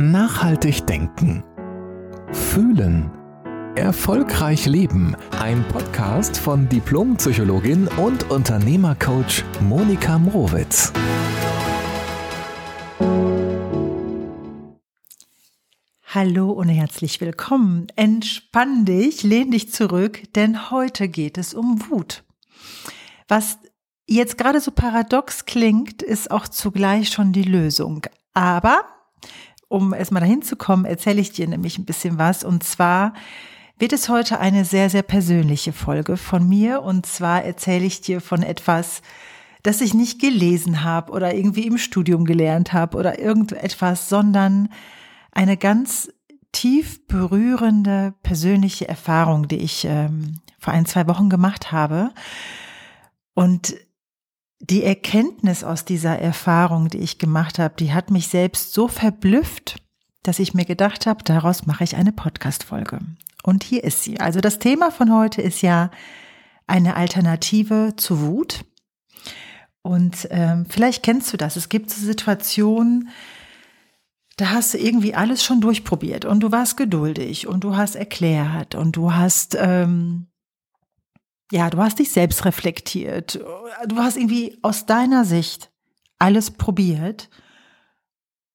Nachhaltig denken. Fühlen. Erfolgreich leben. Ein Podcast von Diplompsychologin und Unternehmercoach Monika Mrowitz. Hallo und herzlich willkommen. Entspann dich, lehn dich zurück, denn heute geht es um Wut. Was jetzt gerade so paradox klingt, ist auch zugleich schon die Lösung. Aber um erstmal dahin zu kommen, erzähle ich dir nämlich ein bisschen was. Und zwar wird es heute eine sehr, sehr persönliche Folge von mir. Und zwar erzähle ich dir von etwas, das ich nicht gelesen habe oder irgendwie im Studium gelernt habe oder irgendetwas, sondern eine ganz tief berührende persönliche Erfahrung, die ich ähm, vor ein, zwei Wochen gemacht habe. Und die Erkenntnis aus dieser Erfahrung, die ich gemacht habe, die hat mich selbst so verblüfft, dass ich mir gedacht habe, daraus mache ich eine Podcast-Folge. Und hier ist sie. Also das Thema von heute ist ja eine Alternative zu Wut. Und ähm, vielleicht kennst du das. Es gibt so Situationen, da hast du irgendwie alles schon durchprobiert und du warst geduldig und du hast erklärt und du hast ähm, ja, du hast dich selbst reflektiert. Du hast irgendwie aus deiner Sicht alles probiert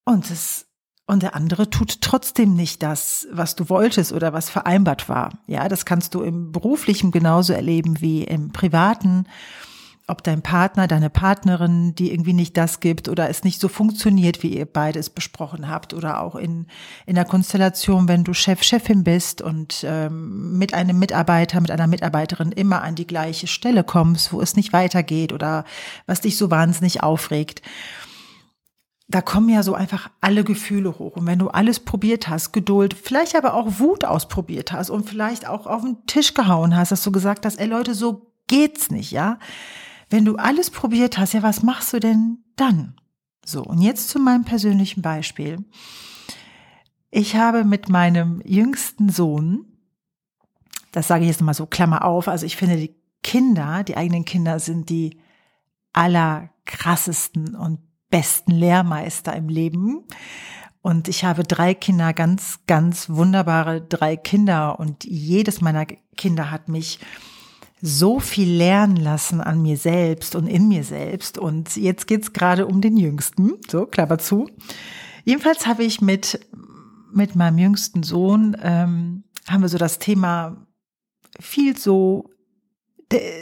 und es und der andere tut trotzdem nicht das, was du wolltest oder was vereinbart war. Ja, das kannst du im beruflichen genauso erleben wie im privaten ob dein Partner, deine Partnerin, die irgendwie nicht das gibt oder es nicht so funktioniert, wie ihr beides besprochen habt oder auch in, in der Konstellation, wenn du Chef, Chefin bist und ähm, mit einem Mitarbeiter, mit einer Mitarbeiterin immer an die gleiche Stelle kommst, wo es nicht weitergeht oder was dich so wahnsinnig aufregt. Da kommen ja so einfach alle Gefühle hoch. Und wenn du alles probiert hast, Geduld, vielleicht aber auch Wut ausprobiert hast und vielleicht auch auf den Tisch gehauen hast, dass du gesagt hast, ey Leute, so geht's nicht, ja? Wenn du alles probiert hast, ja, was machst du denn dann? So, und jetzt zu meinem persönlichen Beispiel. Ich habe mit meinem jüngsten Sohn, das sage ich jetzt mal so, Klammer auf, also ich finde die Kinder, die eigenen Kinder sind die allerkrassesten und besten Lehrmeister im Leben. Und ich habe drei Kinder, ganz, ganz wunderbare drei Kinder. Und jedes meiner Kinder hat mich so viel lernen lassen an mir selbst und in mir selbst. Und jetzt geht's gerade um den Jüngsten. So, Klammer zu. Jedenfalls habe ich mit, mit meinem jüngsten Sohn, ähm, haben wir so das Thema viel so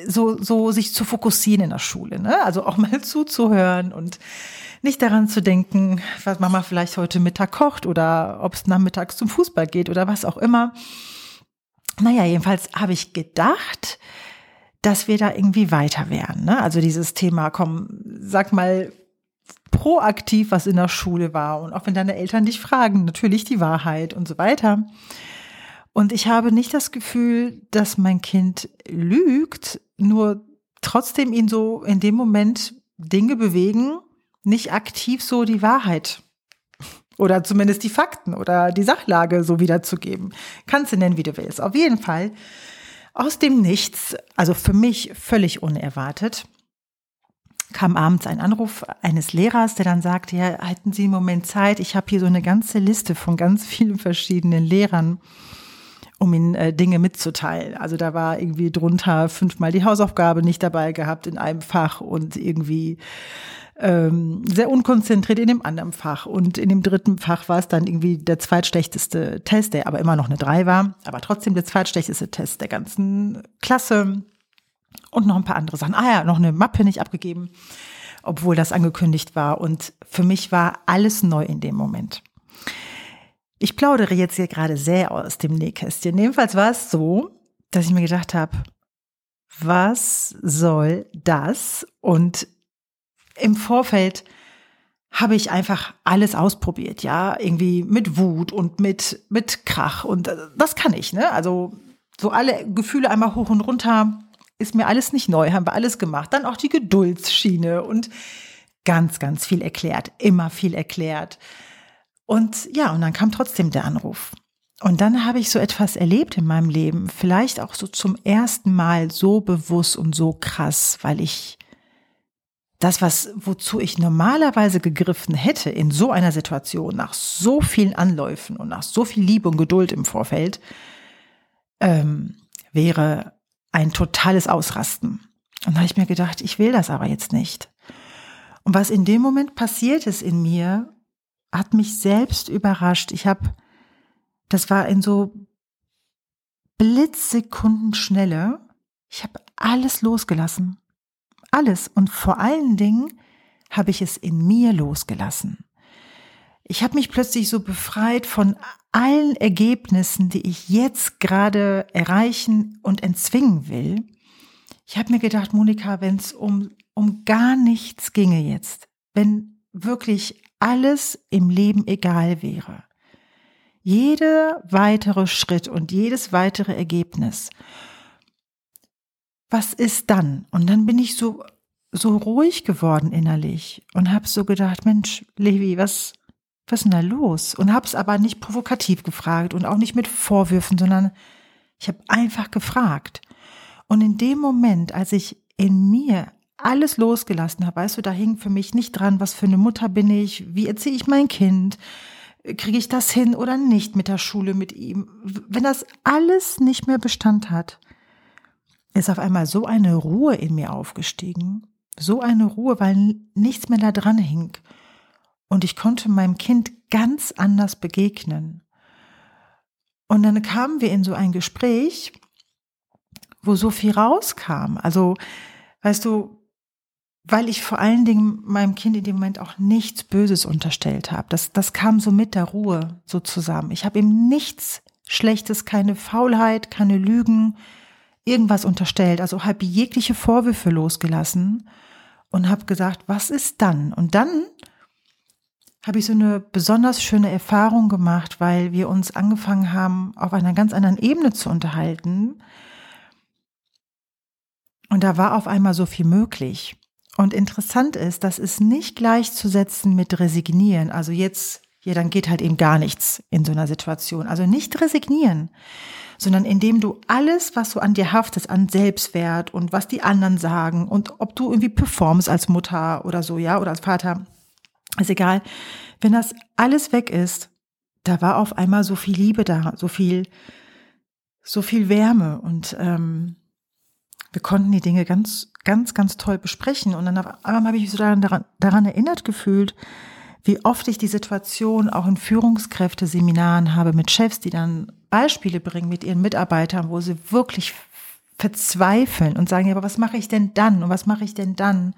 so, so sich zu fokussieren in der Schule, ne? Also auch mal zuzuhören und nicht daran zu denken, was Mama vielleicht heute Mittag kocht oder ob es nachmittags zum Fußball geht oder was auch immer. Naja, jedenfalls habe ich gedacht, dass wir da irgendwie weiter wären. Ne? Also dieses Thema, komm, sag mal proaktiv, was in der Schule war. Und auch wenn deine Eltern dich fragen, natürlich die Wahrheit und so weiter. Und ich habe nicht das Gefühl, dass mein Kind lügt, nur trotzdem ihn so in dem Moment Dinge bewegen, nicht aktiv so die Wahrheit oder zumindest die Fakten oder die Sachlage so wiederzugeben. Kannst du nennen, wie du willst. Auf jeden Fall aus dem Nichts, also für mich völlig unerwartet, kam abends ein Anruf eines Lehrers, der dann sagte, ja, halten Sie einen Moment Zeit, ich habe hier so eine ganze Liste von ganz vielen verschiedenen Lehrern, um Ihnen äh, Dinge mitzuteilen. Also da war irgendwie drunter fünfmal die Hausaufgabe nicht dabei gehabt in einem Fach und irgendwie ähm, sehr unkonzentriert in dem anderen Fach. Und in dem dritten Fach war es dann irgendwie der zweitschlechteste Test, der aber immer noch eine drei war, aber trotzdem der zweitschlechteste Test der ganzen Klasse. Und noch ein paar andere Sachen. Ah ja, noch eine Mappe nicht abgegeben, obwohl das angekündigt war. Und für mich war alles neu in dem Moment. Ich plaudere jetzt hier gerade sehr aus dem Nähkästchen. Jedenfalls war es so, dass ich mir gedacht habe, was soll das? Und im Vorfeld habe ich einfach alles ausprobiert, ja, irgendwie mit Wut und mit mit Krach und äh, das kann ich, ne? Also so alle Gefühle einmal hoch und runter ist mir alles nicht neu, haben wir alles gemacht. Dann auch die Geduldsschiene und ganz ganz viel erklärt, immer viel erklärt. Und ja, und dann kam trotzdem der Anruf. Und dann habe ich so etwas erlebt in meinem Leben, vielleicht auch so zum ersten Mal so bewusst und so krass, weil ich das, was, wozu ich normalerweise gegriffen hätte in so einer Situation, nach so vielen Anläufen und nach so viel Liebe und Geduld im Vorfeld, ähm, wäre ein totales Ausrasten. Und da habe ich mir gedacht, ich will das aber jetzt nicht. Und was in dem Moment passiert ist in mir, hat mich selbst überrascht. Ich habe, das war in so Blitzsekundenschnelle, ich habe alles losgelassen. Alles. Und vor allen Dingen habe ich es in mir losgelassen. Ich habe mich plötzlich so befreit von allen Ergebnissen, die ich jetzt gerade erreichen und entzwingen will. Ich habe mir gedacht, Monika, wenn es um, um gar nichts ginge jetzt, wenn wirklich alles im Leben egal wäre, jeder weitere Schritt und jedes weitere Ergebnis, was ist dann? Und dann bin ich so so ruhig geworden innerlich und habe so gedacht, Mensch, Levi, was was ist denn da los? Und habe es aber nicht provokativ gefragt und auch nicht mit Vorwürfen, sondern ich habe einfach gefragt. Und in dem Moment, als ich in mir alles losgelassen habe, weißt du, da hing für mich nicht dran, was für eine Mutter bin ich, wie erziehe ich mein Kind, kriege ich das hin oder nicht mit der Schule, mit ihm. Wenn das alles nicht mehr Bestand hat, ist auf einmal so eine Ruhe in mir aufgestiegen, so eine Ruhe, weil nichts mehr da dran hing. Und ich konnte meinem Kind ganz anders begegnen. Und dann kamen wir in so ein Gespräch, wo so viel rauskam. Also, weißt du, weil ich vor allen Dingen meinem Kind in dem Moment auch nichts Böses unterstellt habe. Das, das kam so mit der Ruhe so zusammen. Ich habe ihm nichts Schlechtes, keine Faulheit, keine Lügen, irgendwas unterstellt. Also habe jegliche Vorwürfe losgelassen und habe gesagt, was ist dann? Und dann habe ich so eine besonders schöne Erfahrung gemacht, weil wir uns angefangen haben, auf einer ganz anderen Ebene zu unterhalten. Und da war auf einmal so viel möglich. Und interessant ist, das ist nicht gleichzusetzen mit resignieren. Also jetzt, ja, dann geht halt eben gar nichts in so einer Situation. Also nicht resignieren, sondern indem du alles, was so an dir haftet, an Selbstwert und was die anderen sagen und ob du irgendwie performst als Mutter oder so, ja, oder als Vater, ist egal. Wenn das alles weg ist, da war auf einmal so viel Liebe da, so viel, so viel Wärme und ähm, wir konnten die Dinge ganz, ganz, ganz toll besprechen. Und dann auf einmal habe ich mich so daran, daran erinnert gefühlt, wie oft ich die Situation auch in Führungskräfteseminaren habe mit Chefs, die dann Beispiele bringen mit ihren Mitarbeitern, wo sie wirklich verzweifeln und sagen, ja, aber was mache ich denn dann und was mache ich denn dann?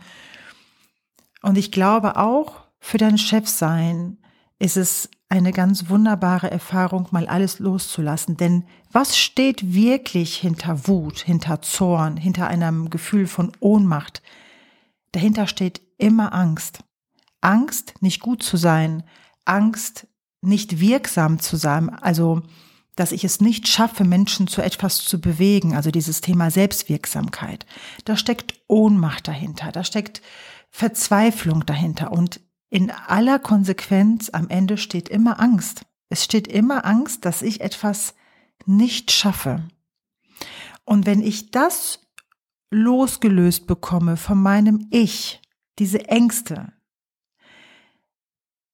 Und ich glaube auch für dein Chefsein ist es eine ganz wunderbare Erfahrung, mal alles loszulassen. Denn was steht wirklich hinter Wut, hinter Zorn, hinter einem Gefühl von Ohnmacht? Dahinter steht immer Angst. Angst, nicht gut zu sein, Angst, nicht wirksam zu sein, also dass ich es nicht schaffe, Menschen zu etwas zu bewegen, also dieses Thema Selbstwirksamkeit. Da steckt Ohnmacht dahinter, da steckt Verzweiflung dahinter und in aller Konsequenz am Ende steht immer Angst. Es steht immer Angst, dass ich etwas nicht schaffe. Und wenn ich das losgelöst bekomme von meinem Ich, diese Ängste,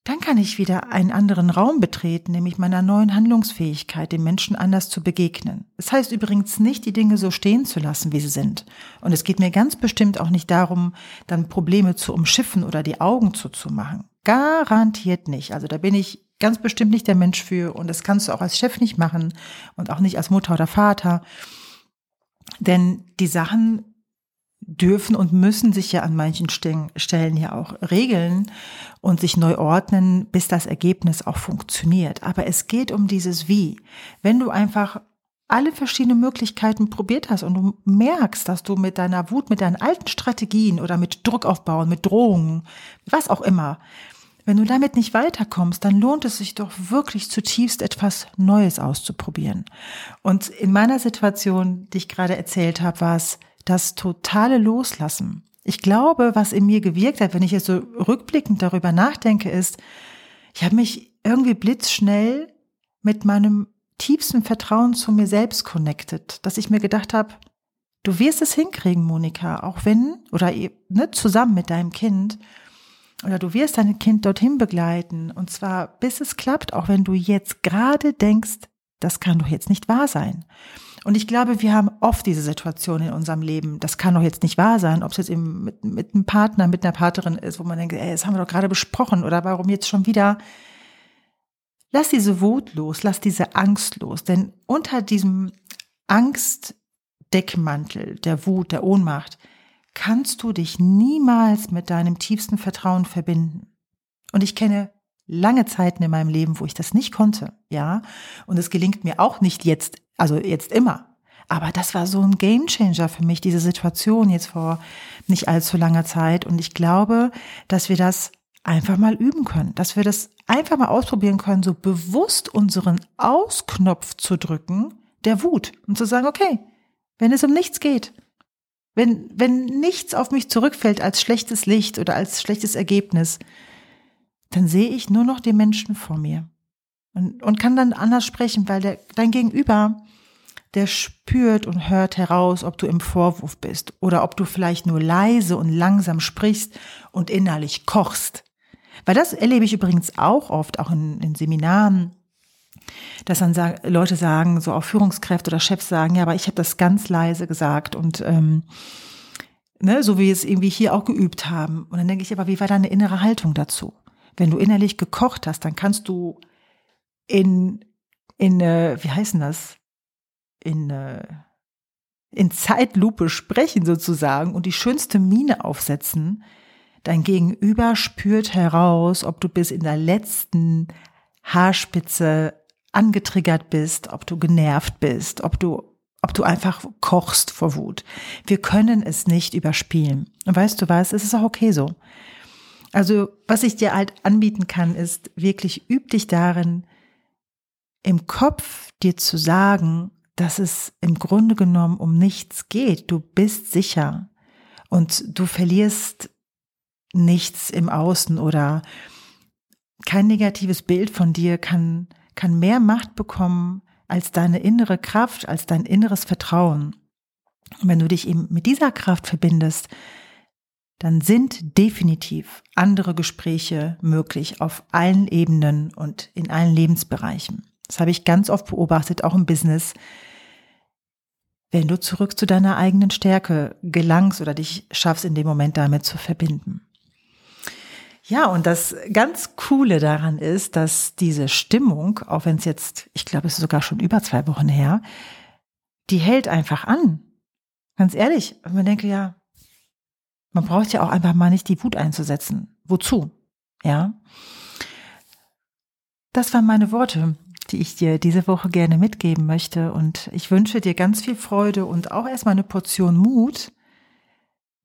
dann kann ich wieder einen anderen Raum betreten, nämlich meiner neuen Handlungsfähigkeit, den Menschen anders zu begegnen. Es das heißt übrigens nicht, die Dinge so stehen zu lassen, wie sie sind. Und es geht mir ganz bestimmt auch nicht darum, dann Probleme zu umschiffen oder die Augen zuzumachen. Garantiert nicht. Also da bin ich ganz bestimmt nicht der Mensch für und das kannst du auch als Chef nicht machen und auch nicht als Mutter oder Vater. Denn die Sachen dürfen und müssen sich ja an manchen Stellen ja auch regeln und sich neu ordnen, bis das Ergebnis auch funktioniert. Aber es geht um dieses Wie. Wenn du einfach alle verschiedenen Möglichkeiten probiert hast und du merkst, dass du mit deiner Wut, mit deinen alten Strategien oder mit Druck aufbauen, mit Drohungen, was auch immer, wenn du damit nicht weiterkommst, dann lohnt es sich doch wirklich zutiefst etwas Neues auszuprobieren. Und in meiner Situation, die ich gerade erzählt habe, war es das totale Loslassen. Ich glaube, was in mir gewirkt hat, wenn ich jetzt so rückblickend darüber nachdenke, ist, ich habe mich irgendwie blitzschnell mit meinem tiefsten Vertrauen zu mir selbst connected, dass ich mir gedacht habe, Du wirst es hinkriegen, Monika, auch wenn, oder ne, zusammen mit deinem Kind, oder du wirst dein Kind dorthin begleiten, und zwar bis es klappt, auch wenn du jetzt gerade denkst, das kann doch jetzt nicht wahr sein. Und ich glaube, wir haben oft diese Situation in unserem Leben. Das kann doch jetzt nicht wahr sein, ob es jetzt eben mit, mit einem Partner, mit einer Partnerin ist, wo man denkt, ey, das haben wir doch gerade besprochen oder warum jetzt schon wieder. Lass diese Wut los, lass diese Angst los, denn unter diesem Angstdeckmantel der Wut, der Ohnmacht, kannst du dich niemals mit deinem tiefsten Vertrauen verbinden. Und ich kenne lange Zeiten in meinem Leben, wo ich das nicht konnte, ja. Und es gelingt mir auch nicht jetzt, also jetzt immer. Aber das war so ein Gamechanger für mich, diese Situation jetzt vor nicht allzu langer Zeit. Und ich glaube, dass wir das einfach mal üben können, dass wir das einfach mal ausprobieren können, so bewusst unseren Ausknopf zu drücken, der Wut und zu sagen, okay, wenn es um nichts geht, wenn, wenn nichts auf mich zurückfällt als schlechtes Licht oder als schlechtes Ergebnis, dann sehe ich nur noch den Menschen vor mir und, und kann dann anders sprechen, weil der, dein Gegenüber, der spürt und hört heraus, ob du im Vorwurf bist oder ob du vielleicht nur leise und langsam sprichst und innerlich kochst. Weil das erlebe ich übrigens auch oft, auch in, in Seminaren, dass dann sag, Leute sagen, so auch Führungskräfte oder Chefs sagen, ja, aber ich habe das ganz leise gesagt und ähm, ne, so wie wir es irgendwie hier auch geübt haben. Und dann denke ich, aber wie war deine innere Haltung dazu? Wenn du innerlich gekocht hast, dann kannst du in, in äh, wie heißen das? In, äh, in Zeitlupe sprechen sozusagen und die schönste Miene aufsetzen. Dein Gegenüber spürt heraus, ob du bis in der letzten Haarspitze angetriggert bist, ob du genervt bist, ob du ob du einfach kochst vor Wut. Wir können es nicht überspielen. Und weißt du was? Es ist auch okay so. Also, was ich dir halt anbieten kann, ist wirklich üb dich darin, im Kopf dir zu sagen, dass es im Grunde genommen um nichts geht. Du bist sicher und du verlierst nichts im Außen oder kein negatives Bild von dir kann, kann mehr Macht bekommen als deine innere Kraft, als dein inneres Vertrauen. Und wenn du dich eben mit dieser Kraft verbindest, dann sind definitiv andere Gespräche möglich auf allen Ebenen und in allen Lebensbereichen. Das habe ich ganz oft beobachtet, auch im Business. Wenn du zurück zu deiner eigenen Stärke gelangst oder dich schaffst, in dem Moment damit zu verbinden. Ja, und das ganz Coole daran ist, dass diese Stimmung, auch wenn es jetzt, ich glaube, es ist sogar schon über zwei Wochen her, die hält einfach an. Ganz ehrlich, man denke ja, man braucht ja auch einfach mal nicht die Wut einzusetzen. Wozu? Ja. Das waren meine Worte, die ich dir diese Woche gerne mitgeben möchte. Und ich wünsche dir ganz viel Freude und auch erstmal eine Portion Mut,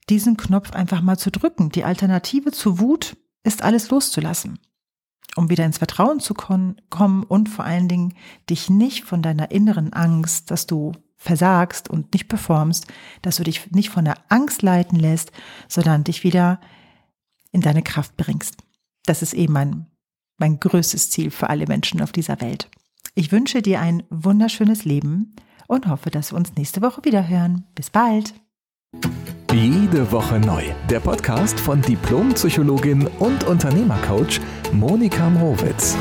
diesen Knopf einfach mal zu drücken. Die Alternative zu Wut ist alles loszulassen, um wieder ins Vertrauen zu kommen und vor allen Dingen dich nicht von deiner inneren Angst, dass du versagst und nicht performst, dass du dich nicht von der Angst leiten lässt, sondern dich wieder in deine Kraft bringst. Das ist eben mein, mein größtes Ziel für alle Menschen auf dieser Welt. Ich wünsche dir ein wunderschönes Leben und hoffe, dass wir uns nächste Woche wieder hören. Bis bald. Jede Woche neu. Der Podcast von Diplompsychologin und Unternehmercoach Monika Mrowitz.